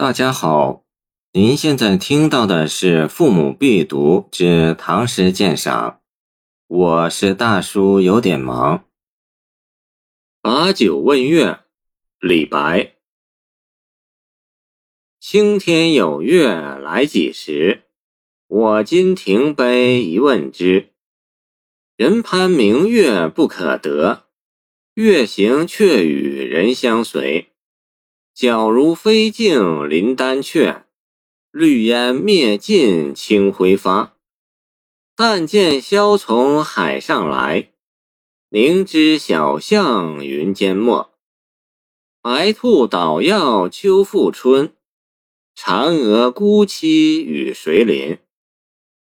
大家好，您现在听到的是《父母必读之唐诗鉴赏》，我是大叔，有点忙。把酒问月，李白。青天有月来几时？我今停杯一问之。人攀明月不可得，月行却与人相随。皎如飞镜临丹阙，绿烟灭尽清辉发。但见萧从海上来，凝知小巷云间没。白兔捣药秋复春，嫦娥孤栖与谁邻？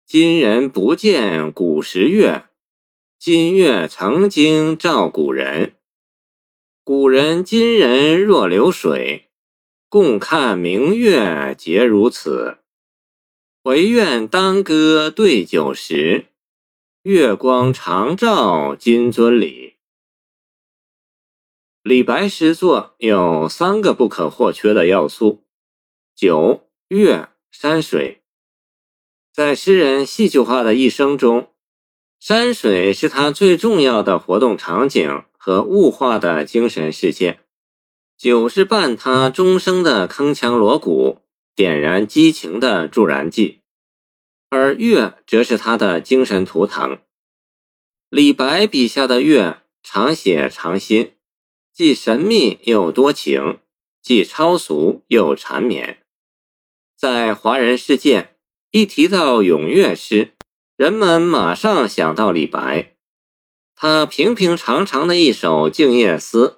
今人不见古时月，今月曾经照古人。古人今人若流水，共看明月皆如此。唯愿当歌对酒时，月光长照金樽里。李白诗作有三个不可或缺的要素：酒、月、山水。在诗人戏剧化的一生中，山水是他最重要的活动场景。和物化的精神世界，酒是伴他终生的铿锵锣鼓，点燃激情的助燃剂，而月则是他的精神图腾。李白笔下的月，常写常新，既神秘又多情，既超俗又缠绵。在华人世界，一提到咏月诗，人们马上想到李白。他平平常常的一首《静夜思》，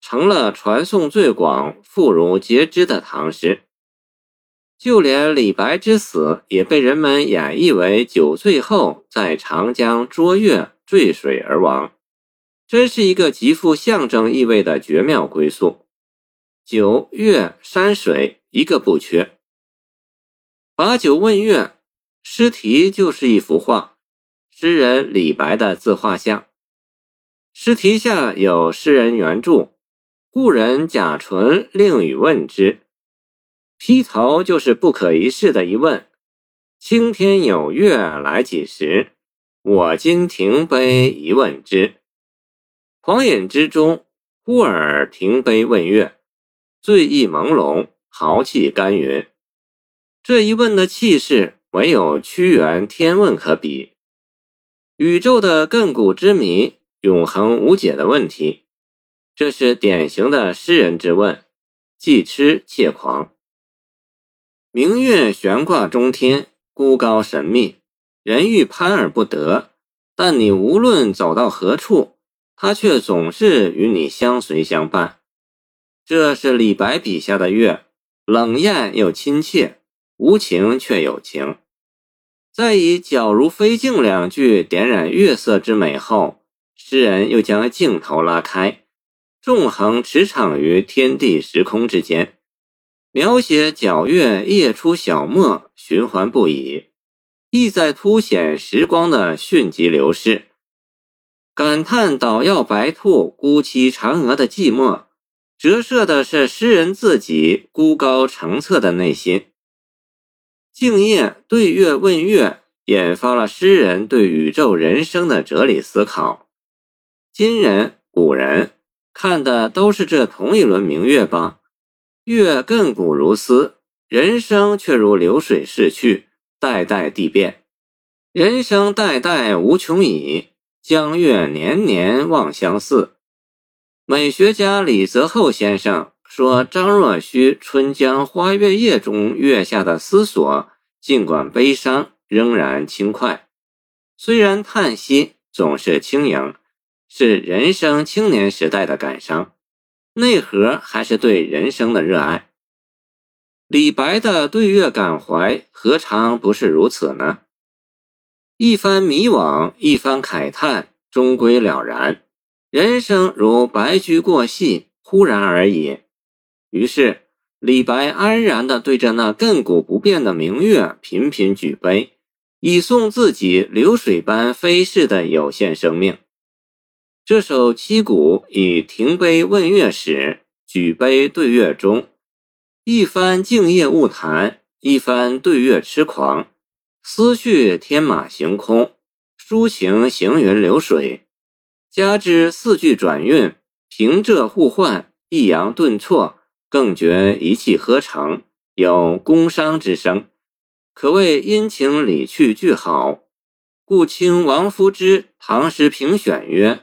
成了传颂最广、妇孺皆知的唐诗。就连李白之死，也被人们演绎为酒醉后在长江捉月坠水而亡，真是一个极富象征意味的绝妙归宿。酒、月、山水，一个不缺。把酒问月，诗题就是一幅画，诗人李白的自画像。诗题下有诗人原著，故人贾纯另语问之。劈头就是不可一世的一问：“青天有月来几时？我今停杯一问之。”狂饮之中，忽而停杯问月，醉意朦胧，豪气干云。这一问的气势，唯有屈原《天问》可比。宇宙的亘古之谜。永恒无解的问题，这是典型的诗人之问，既痴且狂。明月悬挂中天，孤高神秘，人欲攀而不得。但你无论走到何处，它却总是与你相随相伴。这是李白笔下的月，冷艳又亲切，无情却有情。在以“皎如飞镜”两句点染月色之美后。诗人又将镜头拉开，纵横驰骋于天地时空之间，描写皎月夜出小漠，循环不已，意在凸显时光的迅疾流逝，感叹捣药白兔孤栖嫦娥的寂寞，折射的是诗人自己孤高澄澈的内心。静夜对月问月，引发了诗人对宇宙人生的哲理思考。今人、古人看的都是这同一轮明月吧？月亘古如斯，人生却如流水逝去，代代地变。人生代代无穷已，江月年年望相似。美学家李泽厚先生说：“张若虚《春江花月夜》中月下的思索，尽管悲伤，仍然轻快。虽然叹息，总是轻盈。”是人生青年时代的感伤，内核还是对人生的热爱。李白的对月感怀，何尝不是如此呢？一番迷惘，一番慨叹，终归了然。人生如白驹过隙，忽然而已。于是，李白安然地对着那亘古不变的明月频频举杯，以送自己流水般飞逝的有限生命。这首七古以停杯问月始，举杯对月中，一番静夜物谈，一番对月痴狂，思绪天马行空，抒情行云流水。加之四句转韵，平仄互换，抑扬顿挫，更觉一气呵成，有宫商之声，可谓阴晴理趣俱好。故清王夫之《唐诗评选》曰：“